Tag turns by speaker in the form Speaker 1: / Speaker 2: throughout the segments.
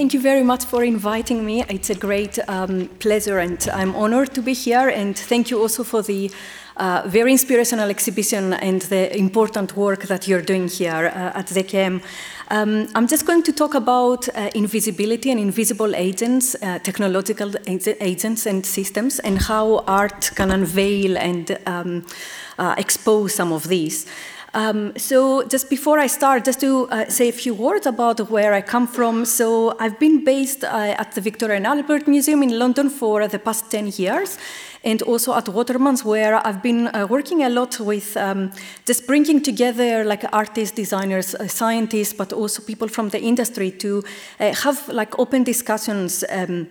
Speaker 1: Thank you very much for inviting me. It's a great um, pleasure and I'm honored to be here. And thank you also for the uh, very inspirational exhibition and the important work that you're doing here uh, at ZKM. Um, I'm just going to talk about uh, invisibility and invisible agents, uh, technological agents and systems, and how art can unveil and um, uh, expose some of these. Um, so just before I start, just to uh, say a few words about where I come from. So I've been based uh, at the Victoria and Albert Museum in London for the past 10 years, and also at Watermans, where I've been uh, working a lot with um, just bringing together like artists, designers, uh, scientists, but also people from the industry to uh, have like open discussions um,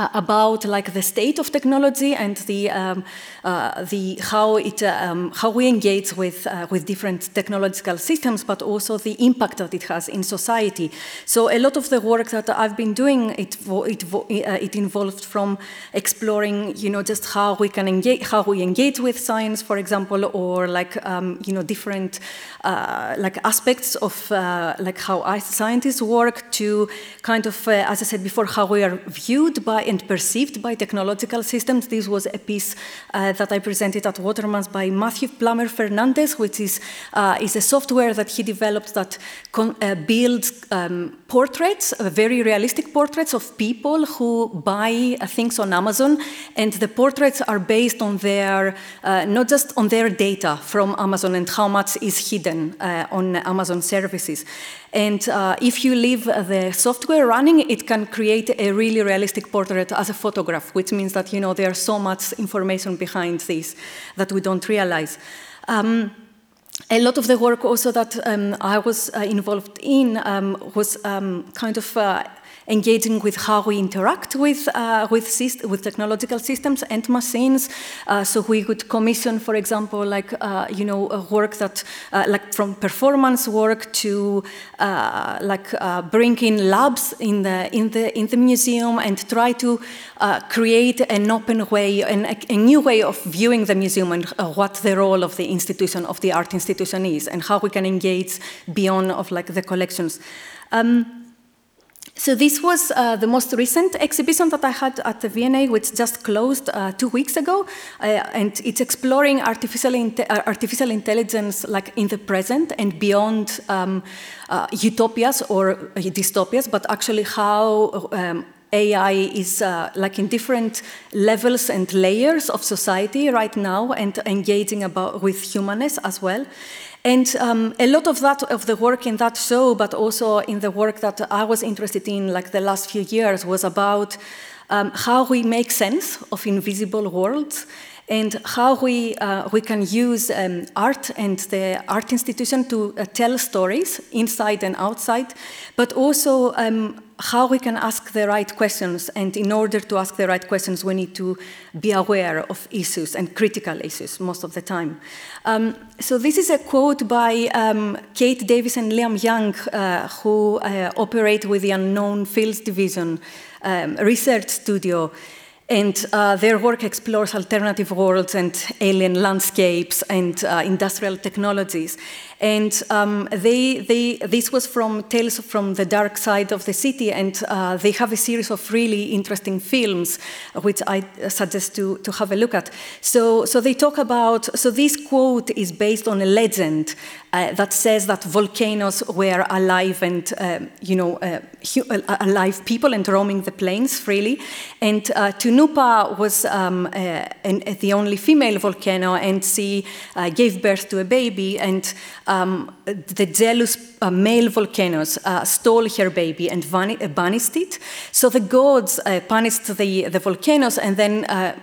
Speaker 1: uh, about like the state of technology and the um, uh, the how it um, how we engage with uh, with different technological systems, but also the impact that it has in society. So a lot of the work that I've been doing it it uh, it involved from exploring you know just how we can engage how we engage with science, for example, or like um, you know different uh, like aspects of uh, like how scientists work to kind of as I said before how we are viewed by and perceived by technological systems. This was a piece uh, that I presented at Watermans by Matthew Plummer Fernandez, which is, uh, is a software that he developed that uh, builds um, portraits, uh, very realistic portraits of people who buy uh, things on Amazon. And the portraits are based on their, uh, not just on their data from Amazon and how much is hidden on Amazon services. And uh, if you leave the software running, it can create a really realistic portrait as a photograph, which means that you know there's so much information behind this that we don't realize. Um, a lot of the work also that um, I was uh, involved in um, was um, kind of uh, engaging with how we interact with, uh, with, with technological systems and machines. Uh, so we could commission, for example, like, uh, you know, work that, uh, like from performance work to uh, like bring in labs in the, in the, in the museum and try to create an open way and a, a, new way of viewing the museum and what the role of the institution, of the art institution is and how we can engage beyond of like the collections. Um, so this was uh, the most recent exhibition that I had at the V&A, which just closed uh, two weeks ago, uh, and it's exploring artificial, uh, artificial intelligence like in the present and beyond um, uh, utopias or dystopias, but actually how um, AI is uh, like in different levels and layers of society right now and engaging about with humanness as well. And um, a lot of that, of the work in that show, but also in the work that I was interested in, like the last few years, was about um, how we make sense of invisible worlds and how we, uh, we can use um, art and the art institution to uh, tell stories inside and outside, but also um, how we can ask the right questions. And in order to ask the right questions, we need to be aware of issues and critical issues most of the time. Um, so this is a quote by um, Kate Davies and Liam Young, uh, who uh, operate with the Unknown Fields Division um, research studio. And uh, their work explores alternative worlds and alien landscapes and uh, industrial technologies. And um, they, they, this was from Tales from the Dark Side of the City, and uh, they have a series of really interesting films, which I suggest to, to have a look at. So, so they talk about, so this quote is based on a legend uh, that says that volcanoes were alive and, um, you know, uh, uh, alive people and roaming the plains freely. And uh, Tunupa was um, uh, an, the only female volcano, and she gave birth to a baby, and um, the jealous uh, male volcanoes uh, stole her baby and uh, banished it. So the gods uh, punished the, the volcanoes and then uh,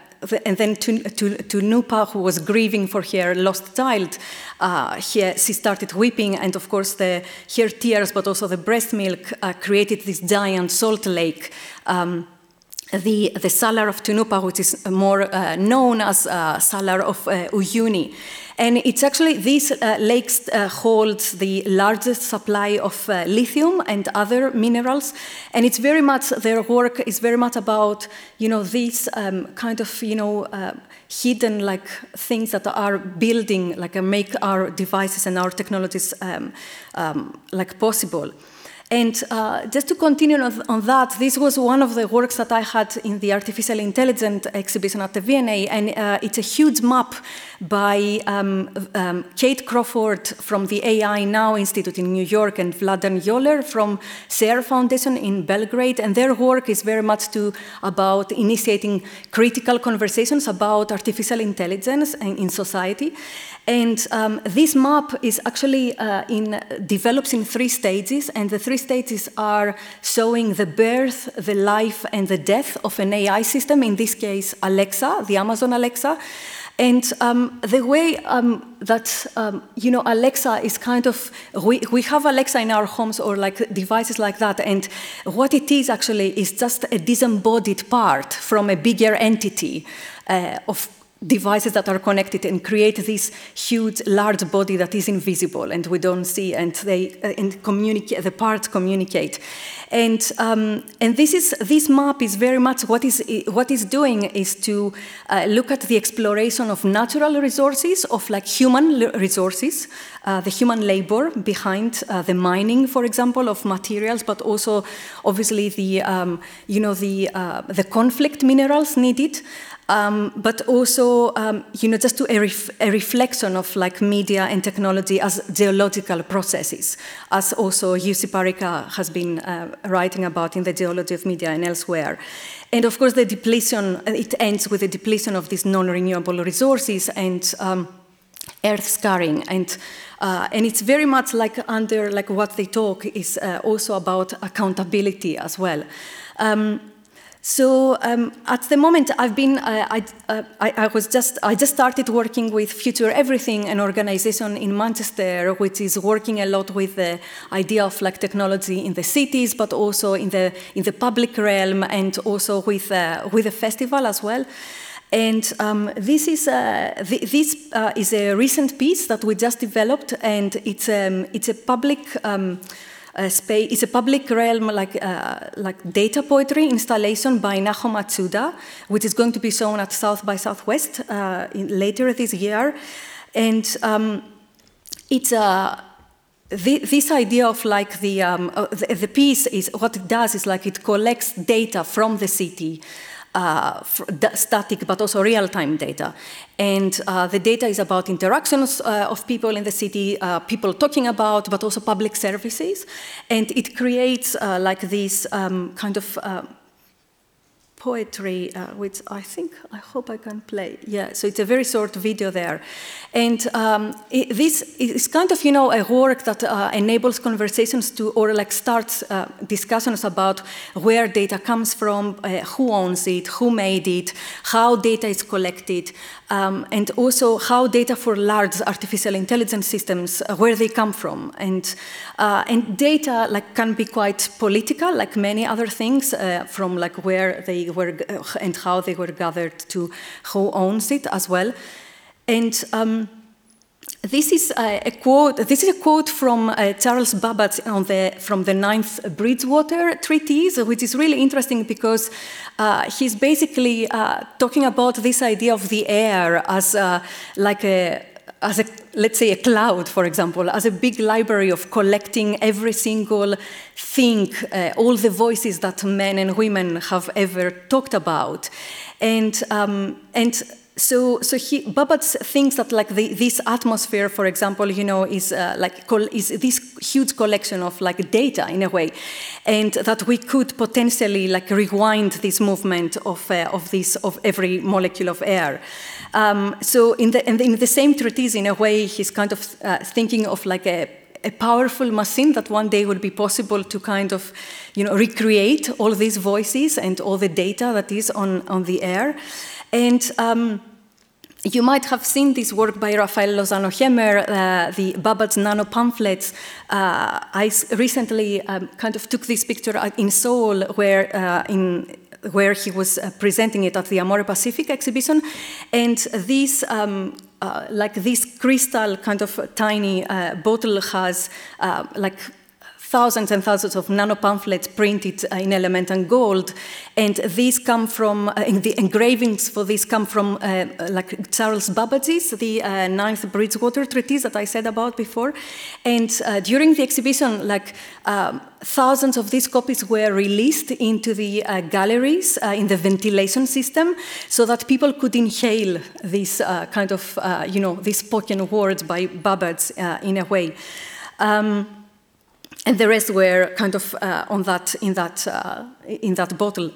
Speaker 1: and then to, to, to, Nupa, who was grieving for her lost child, uh, he, she started weeping, and of course, the, her tears, but also the breast milk, uh, created this giant salt lake. Um, the, the Salar of Tunupa, which is more uh, known as uh, Salar of uh, Uyuni. And it's actually, these uh, lakes uh, hold the largest supply of uh, lithium and other minerals. And it's very much, their work is very much about, you know, these um, kind of, you know, uh, hidden like things that are building, like make our devices and our technologies um, um, like possible. And uh, just to continue on, on, that, this was one of the works that I had in the artificial intelligence exhibition at the V&A, and uh, it's a huge map by um, um, Kate Crawford from the AI Now Institute in New York and Vladan Joler from SHARE Foundation in Belgrade, and their work is very much to about initiating critical conversations about artificial intelligence in, in society. And um, this map is actually uh, in, develops in three stages, and the three stages are showing the birth, the life, and the death of an AI system, in this case, Alexa, the Amazon Alexa. And um, the way um, that, um, you know, Alexa is kind of, we, we have Alexa in our homes or like devices like that, and what it is actually is just a disembodied part from a bigger entity uh, of devices that are connected and create this huge large body that is invisible and we don't see and they uh, and communicate the parts communicate. And um, and this is this map is very much what is what is doing is to uh, look at the exploration of natural resources of like human resources uh, the human labor behind uh, the mining for example of materials but also obviously the um, you know the uh, the conflict minerals needed um, but also, um, you know, just to a, ref a, reflection of like media and technology as geological processes, as also Jussi Parikka has been uh, writing about in the geology of media and elsewhere. And of course, the depletion, it ends with the depletion of these non-renewable resources and um, earth scarring. And, uh, and it's very much like under like what they talk is uh, also about accountability as well. Um, so um, at the moment, I've been, uh, I, uh, I, I, was just, I just started working with Future Everything, an organization in Manchester, which is working a lot with the idea of like technology in the cities, but also in the in the public realm, and also with uh, with the festival as well. And um, this is uh, th this uh, is a recent piece that we just developed, and it's um, it's a public. Uh, space. It's a public realm like, uh, like data poetry installation by Naho Matsuda, which is going to be shown at South by Southwest uh, in, later this year. And um, it's a the, this idea of like the, um, uh, the, the piece is what it does is like it collects data from the city uh, static but also real-time data. And uh, the data is about interactions uh, of people in the city, uh, people talking about, but also public services. And it creates uh, like this um, kind of uh, poetry, uh, which I think, I hope I can play. Yeah, so it's a very short video there. And um, it, this is kind of, you know, a work that uh, enables conversations to, or like starts uh, discussions about where data comes from, uh, who owns it, who made it, how data is collected, um, and also how data for large artificial intelligence systems, uh, where they come from. And, uh, and data like can be quite political, like many other things, from like where they were uh, and how they were gathered to who owns it as well. And um, this is a, quote. This is a quote from uh, Charles Babbage the, from the Ninth Bridgewater Treatise, which is really interesting because uh, he's basically uh, talking about this idea of the air as uh, like a as a let's say a cloud, for example, as a big library of collecting every single thing, uh, all the voices that men and women have ever talked about, and um, and so, so he, Babbage thinks that like the, this atmosphere, for example, you know, is uh, like is this huge collection of like data in a way, and that we could potentially like rewind this movement of uh, of this of every molecule of air. Um, so in the in the same treatise, in a way, he's kind of uh, thinking of like a a powerful machine that one day would be possible to kind of, you know, recreate all these voices and all the data that is on, on the air. And um, you might have seen this work by Rafael Lozano Hemmer, uh, the Babbage Nano pamphlets. Uh, I recently um, kind of took this picture in Seoul, where uh, in where he was uh, presenting it at the Amore Pacific exhibition, and this. Um, uh, like this crystal kind of tiny uh, bottle has like thousands and thousands of nano pamphlets printed uh, in element and gold, and these come from uh, the engravings for these come from uh, like Charles Babbage's the uh, Ninth Bridgewater Treatise that I said about before, and uh, during the exhibition, like. Um, thousands of these copies were released into the uh, galleries uh, in the ventilation system so that people could inhale this uh, kind of, uh, you know, these spoken words by Babbage uh, in a way. Um, and the rest were kind of uh, on that, in, that, in that bottle.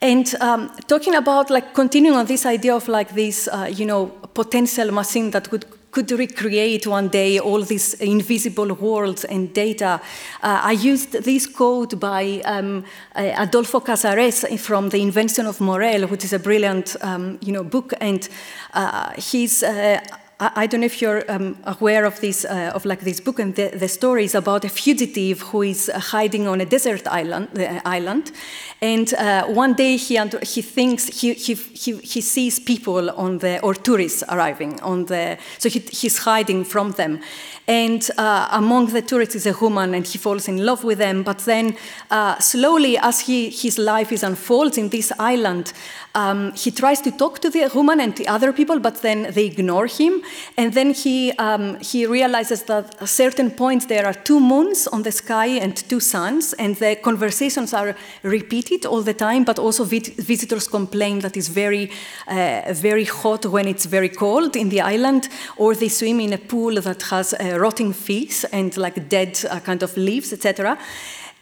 Speaker 1: And um, talking about like continuing on this idea of like this, you know, potential machine that would could recreate one day all these invisible worlds and data. Uh, I used this quote by um, uh, Adolfo Casares from The Invention of Morel, which is a brilliant um, you know, book, and uh, he's uh, I, don't know if you're um, aware of this, uh, of like this book, and the, the, story is about a fugitive who is uh, hiding on a desert island, uh, island, and uh, one day he he thinks he, he, he, he sees people on the or tourists arriving on the, so he, he's hiding from them, and uh, among the tourists is a woman, and he falls in love with them. But then, uh, slowly, as he, his life is unfolds in this island, um, he tries to talk to the woman and the other people, but then they ignore him. And then he um, he realizes that at certain points there are two moons on the sky and two suns, and the conversations are repeated all the time. But also visitors complain that it's very uh, very hot when it's very cold in the island, or they swim in a pool that has rotting fish and like dead uh, kind of leaves, etc.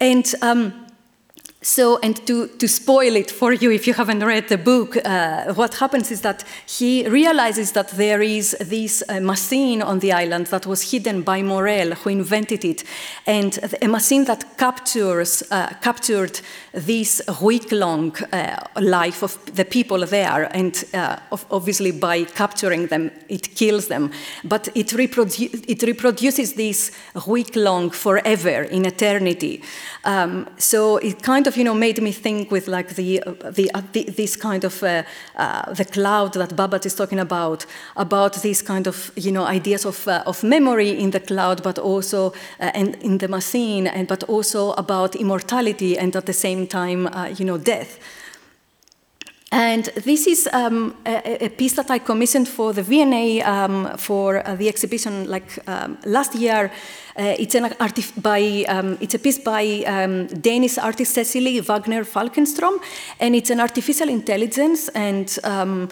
Speaker 1: And um, so, and to, to spoil it for you if you haven't read the book, uh, what happens is that he realizes that there is this uh, machine on the island that was hidden by Morel, who invented it, and a machine that captures, uh, captured this week-long uh, life of the people there, and uh, obviously by capturing them, it kills them, but it, reprodu it reproduces this week-long forever in eternity. Um, so it kind of of you know made me think with like the the, uh, the this kind of uh, uh, the cloud that Babbage is talking about about these kind of you know ideas of uh, of memory in the cloud, but also uh, and in the machine, and but also about immortality and at the same time uh, you know death. And this is um, a, a, piece that I commissioned for the V&A um, for uh, the exhibition like um, last year. Uh, it's, an by, um, it's a piece by um, Danish artist Cecilie Waagner Falkenstrom, and it's an artificial intelligence, and um,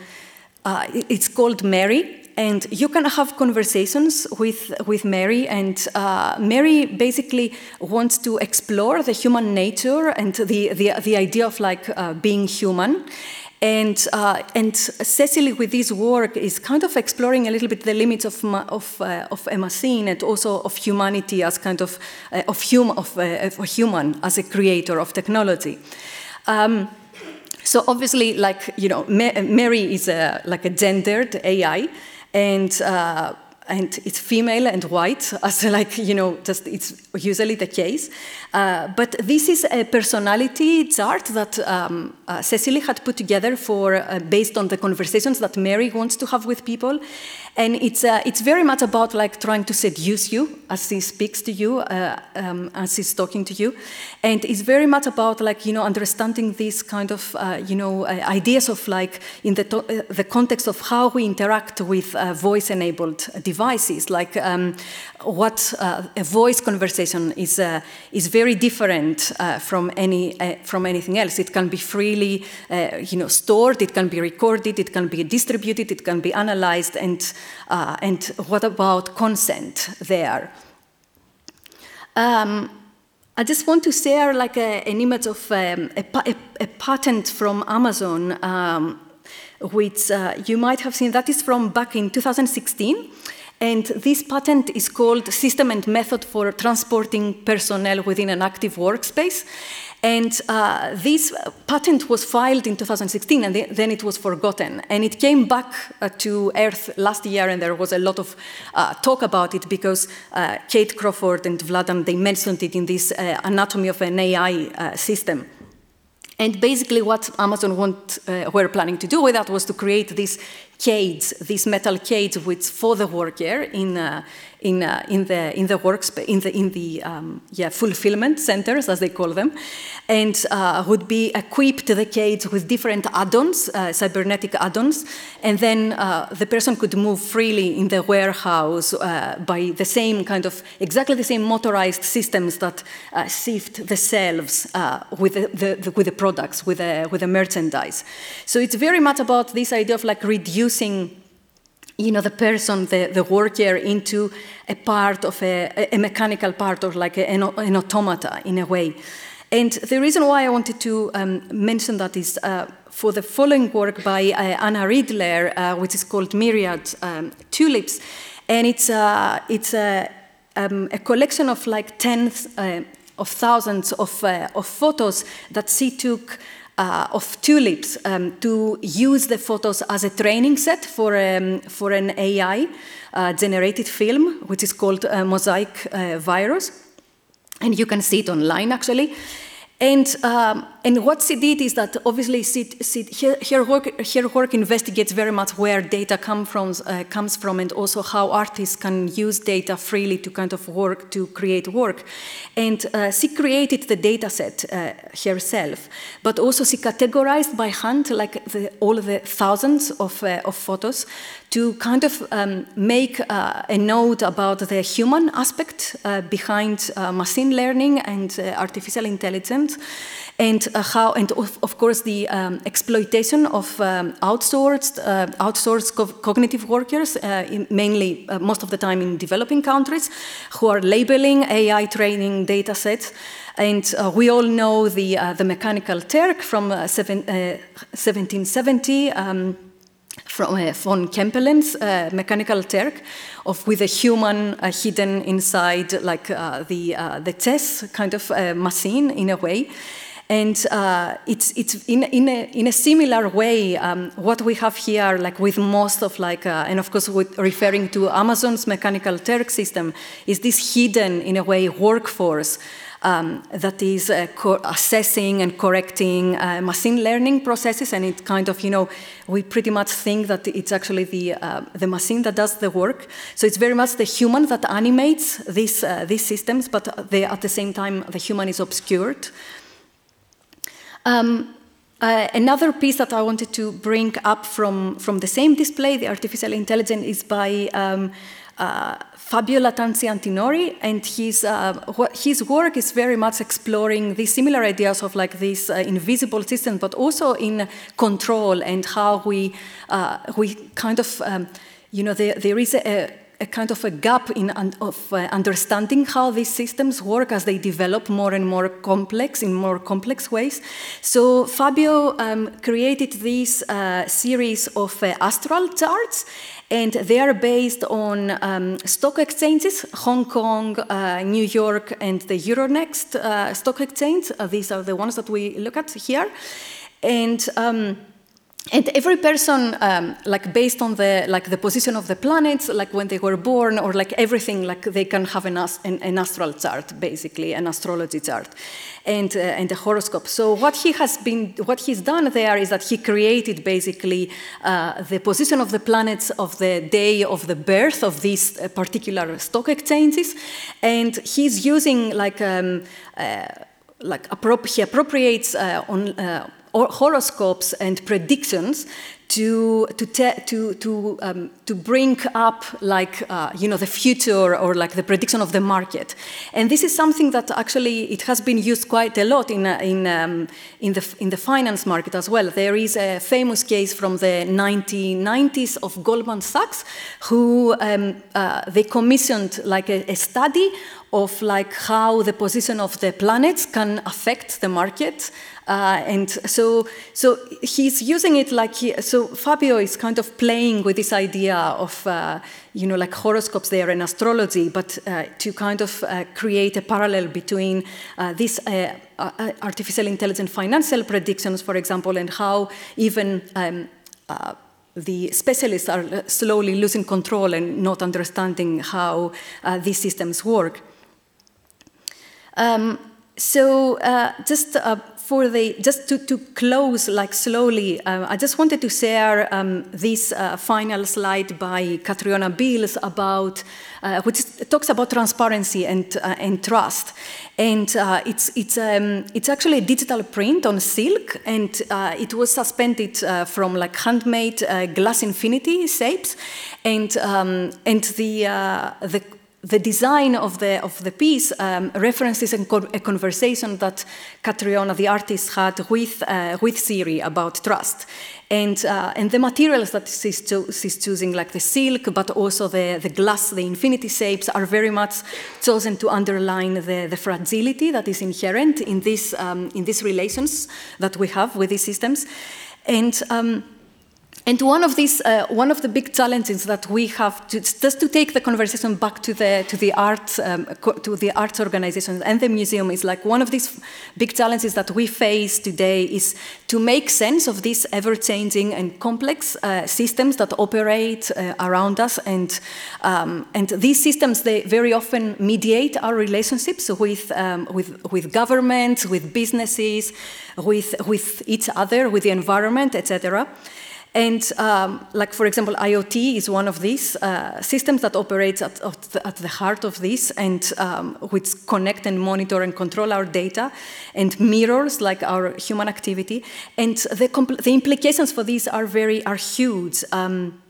Speaker 1: uh, it's called Mary. And you can have conversations with, with Mary, and uh, Mary basically wants to explore the human nature and the, the, the idea of like uh, being human. And, uh, and Cecilie, with this work, is kind of exploring a little bit the limits of, of, uh, of and also of humanity as kind of, uh, of, hum, of, uh, of a human as a creator of technology. Um, so obviously, like, you know, Mary is a, like a gendered AI, and uh, and it's female and white, as like, you know, just it's usually the case. Uh, but this is a personality chart that um, uh, Cecilie had put together for, uh, based on the conversations that Mary wants to have with people. And it's, uh, it's very much about like trying to seduce you as he speaks to you, uh, um, as he's talking to you. And it's very much about like, you know, understanding these kind of, uh, you know, ideas of like in the, the context of how we interact with voice-enabled devices, like um, what a voice conversation is, is very different uh, from, any, uh, from anything else. It can be freely uh, you know, stored, it can be recorded, it can be distributed, it can be analyzed, and, uh, and what about consent there? Um, I just want to share like a, an image of um, a, a, a, patent from Amazon, um, which uh, you might have seen. That is from back in 2016. And this patent is called System and Method for Transporting Personnel Within an Active Workspace. And uh, this patent was filed in 2016 and then it was forgotten. And it came back uh, to Earth last year and there was a lot of uh, talk about it because uh, Kate Crawford and Vladan, they mentioned it in this uh, Anatomy of an AI uh, system. And basically what Amazon want, were planning to do with that was to create this cage, these metal cage, which for the worker in uh, in, uh, in the in the in the in the um, yeah fulfillment centers as they call them, and uh, would be equipped the cage with different add-ons, uh, cybernetic add-ons, and then uh, the person could move freely in the warehouse uh, by the same kind of exactly the same motorized systems that sift the shelves with the, the, the, with the products with the with the merchandise. So it's very much about this idea of like reducing you know, the person, the, the worker, into a part of a, a mechanical part or like an, an, automata in a way. And the reason why I wanted to um, mention that is uh, for the following work by uh, Anna Ridler, uh, which is called Myriad um, Tulips. And it's, uh, it's a, um, a, collection of like tens uh, of thousands of, uh, of photos that she took uh, of tulips um, to use the photos as a training set for, um, for an AI uh, generated film, which is called uh, Mosaic uh, Virus. And you can see it online actually. And, um, and what she did is that obviously she, she, her, work, her work investigates very much where data come from, uh, comes from and also how artists can use data freely to kind of work, to create work. And uh, she created the data set uh, herself, but also she categorized by hand like the, all the thousands of, uh, of photos to kind of um, make uh, a note about the human aspect uh, behind machine learning and artificial intelligence, and uh, how, and of, of course, the um, exploitation of um, outsourced, uh, outsourced co cognitive workers, in mainly most of the time in developing countries, who are labeling AI training data sets. And uh, we all know the, uh, the mechanical Turk from uh, seven, 1770. Um, from uh, von Kempelen's uh, mechanical Turk, of with a human uh, hidden inside, like uh, the uh, the chess kind of uh, machine in a way. And it's it's in in a, in a similar way um, what we have here, like with most of like, and of course with referring to Amazon's mechanical Turk system, is this hidden in a way workforce um, that is uh, assessing and correcting uh, machine learning processes, and it kind of, you know, we pretty much think that it's actually the uh, the machine that does the work. So it's very much the human that animates these uh, these systems, but they, at the same time, the human is obscured. Um, uh, another piece that I wanted to bring up from, from the same display, the artificial intelligence, is by um, uh, Fabio Lattanzi Antinori, and his, uh, his work is very much exploring these similar ideas of like this uh, invisible system, but also in control and how we, uh, we kind of, um, you know, there, there is a, a kind of a gap in of uh, understanding how these systems work as they develop more and more complex in more complex ways. So Fabio um, created this uh, series of uh, astral charts, and they are based on um, stock exchanges, Hong Kong, uh, New York, and the Euronext uh, stock exchange. Uh, these are the ones that we look at here. And um, and every person um, like based on the like the position of the planets like when they were born or like everything like they can have an, an, an astral chart basically an astrology chart and uh, and a horoscope. So what he has been what he's done there is that he created basically uh, the position of the planets of the day of the birth of these uh, particular stock exchanges and he's using like um, uh, like appro he appropriates uh, on uh, horoscopes and predictions to to to to um, to bring up like uh, you know the future or like the prediction of the market, and this is something that actually it has been used quite a lot in uh, in um, in the in the finance market as well. There is a famous case from the 1990s of Goldman Sachs, who um, uh, they commissioned like a, a study of like how the position of the planets can affect the market. Uh, and so, so he's using it like he, so Fabio is kind of playing with this idea of uh, you know like horoscopes there and astrology, but uh, to kind of uh, create a parallel between uh, this uh, artificial intelligence financial predictions, for example, and how even um, the specialists are slowly losing control and not understanding how these systems work. Um, so uh, just uh, for the just to, to close like slowly, uh, I just wanted to share um, this uh, final slide by Katriona Beales about uh, which talks about transparency and uh, and trust, and it's it's um, it's actually a digital print on silk, and it was suspended from like handmade glass infinity shapes, and um, and the the the design of the, of the piece um, references a, conversation that Katriona, the artist, had with, uh, with Siri about trust. And, uh, and the materials that she's, cho she's, choosing, like the silk, but also the, the glass, the infinity shapes, are very much chosen to underline the, the fragility that is inherent in, this, um, in these relations that we have with these systems. And um, and one of these, uh, one of the big challenges that we have, to, just to take the conversation back to the to the art um, to the arts organizations and the museum, is like one of these big challenges that we face today is to make sense of these ever-changing and complex uh, systems that operate uh, around us, and um, and these systems they very often mediate our relationships with um, with with governments, with businesses, with with each other, with the environment, etc. And um, like, for example, IoT is one of these uh, systems that operates at, at, the, heart of this and um, which connect and monitor and control our data and mirrors like our human activity. And the, the implications for these are very, are huge. Um,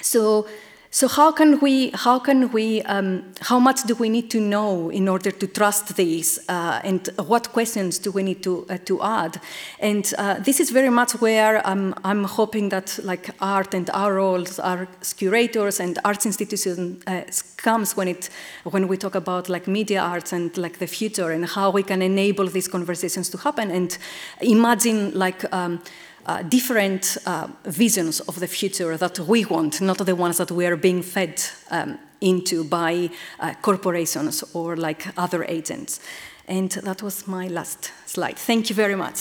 Speaker 1: so so how can we, how can we, um, how much do we need to know in order to trust these, uh, and what questions do we need to uh, to add? And uh, this is very much where I'm, I'm hoping that like art and our roles, our curators and arts institutions uh, comes when it when we talk about like media arts and like the future and how we can enable these conversations to happen and imagine like. Um, uh, different uh, visions of the future that we want, not the ones that we are being fed um, into by uh, corporations or like other agents. And that was my last slide. Thank you very much.